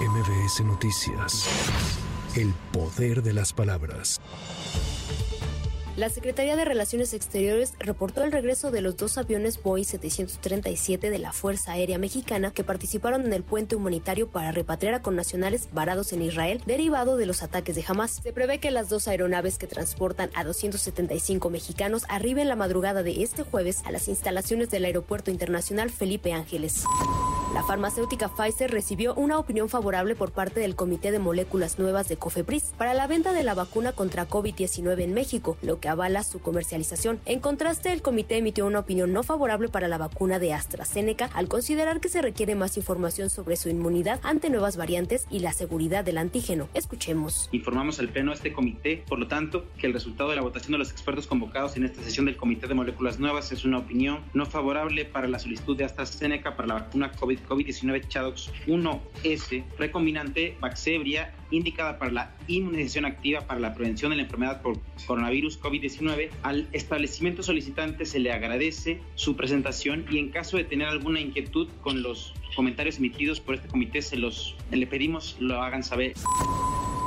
MBS Noticias. El poder de las palabras. La Secretaría de Relaciones Exteriores reportó el regreso de los dos aviones Boeing 737 de la Fuerza Aérea Mexicana que participaron en el puente humanitario para repatriar a connacionales varados en Israel derivado de los ataques de Hamas. Se prevé que las dos aeronaves que transportan a 275 mexicanos arriben la madrugada de este jueves a las instalaciones del Aeropuerto Internacional Felipe Ángeles. La farmacéutica Pfizer recibió una opinión favorable por parte del Comité de Moléculas Nuevas de COFEPRIS para la venta de la vacuna contra COVID-19 en México, lo que avala su comercialización. En contraste, el comité emitió una opinión no favorable para la vacuna de AstraZeneca al considerar que se requiere más información sobre su inmunidad ante nuevas variantes y la seguridad del antígeno. Escuchemos. Informamos al Pleno este comité, por lo tanto, que el resultado de la votación de los expertos convocados en esta sesión del Comité de Moléculas Nuevas es una opinión no favorable para la solicitud de AstraZeneca para la vacuna COVID COVID-19 Chadox 1S recombinante Vaxebria indicada para la inmunización activa para la prevención de la enfermedad por coronavirus COVID-19. Al establecimiento solicitante se le agradece su presentación y en caso de tener alguna inquietud con los comentarios emitidos por este comité, se los le pedimos lo hagan saber.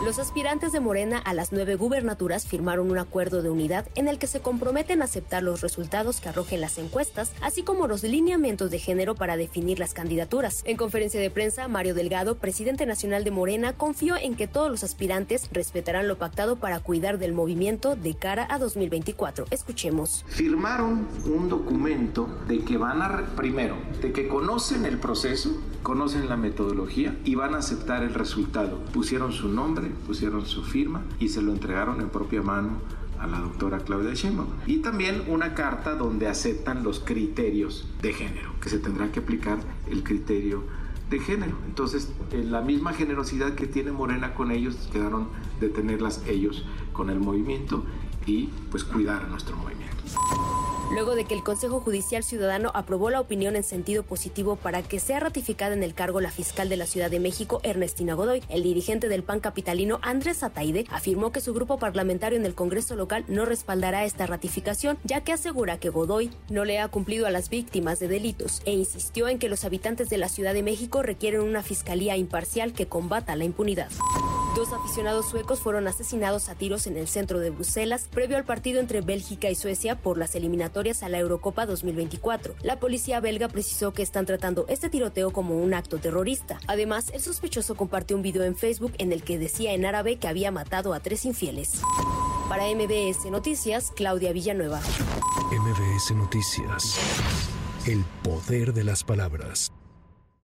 Los aspirantes de Morena a las nueve gubernaturas firmaron un acuerdo de unidad en el que se comprometen a aceptar los resultados que arrojen las encuestas, así como los lineamientos de género para definir las candidaturas. En conferencia de prensa, Mario Delgado, presidente nacional de Morena, confió en que todos los aspirantes respetarán lo pactado para cuidar del movimiento de cara a 2024. Escuchemos. Firmaron un documento de que van a, primero, de que conocen el proceso, conocen la metodología y van a aceptar el resultado. Pusieron su nombre pusieron su firma y se lo entregaron en propia mano a la doctora Claudia Sheinbaum. Y también una carta donde aceptan los criterios de género, que se tendrá que aplicar el criterio de género. Entonces, en la misma generosidad que tiene Morena con ellos, quedaron de tenerlas ellos con el movimiento y pues cuidar a nuestro movimiento luego de que el Consejo Judicial Ciudadano aprobó la opinión en sentido positivo para que sea ratificada en el cargo la fiscal de la Ciudad de México, Ernestina Godoy. El dirigente del PAN capitalino, Andrés Ataide, afirmó que su grupo parlamentario en el Congreso local no respaldará esta ratificación, ya que asegura que Godoy no le ha cumplido a las víctimas de delitos e insistió en que los habitantes de la Ciudad de México requieren una fiscalía imparcial que combata la impunidad. Dos aficionados suecos fueron asesinados a tiros en el centro de Bruselas previo al partido entre Bélgica y Suecia por las eliminatorias a la Eurocopa 2024. La policía belga precisó que están tratando este tiroteo como un acto terrorista. Además, el sospechoso compartió un video en Facebook en el que decía en árabe que había matado a tres infieles. Para MBS Noticias, Claudia Villanueva. MBS Noticias. El poder de las palabras.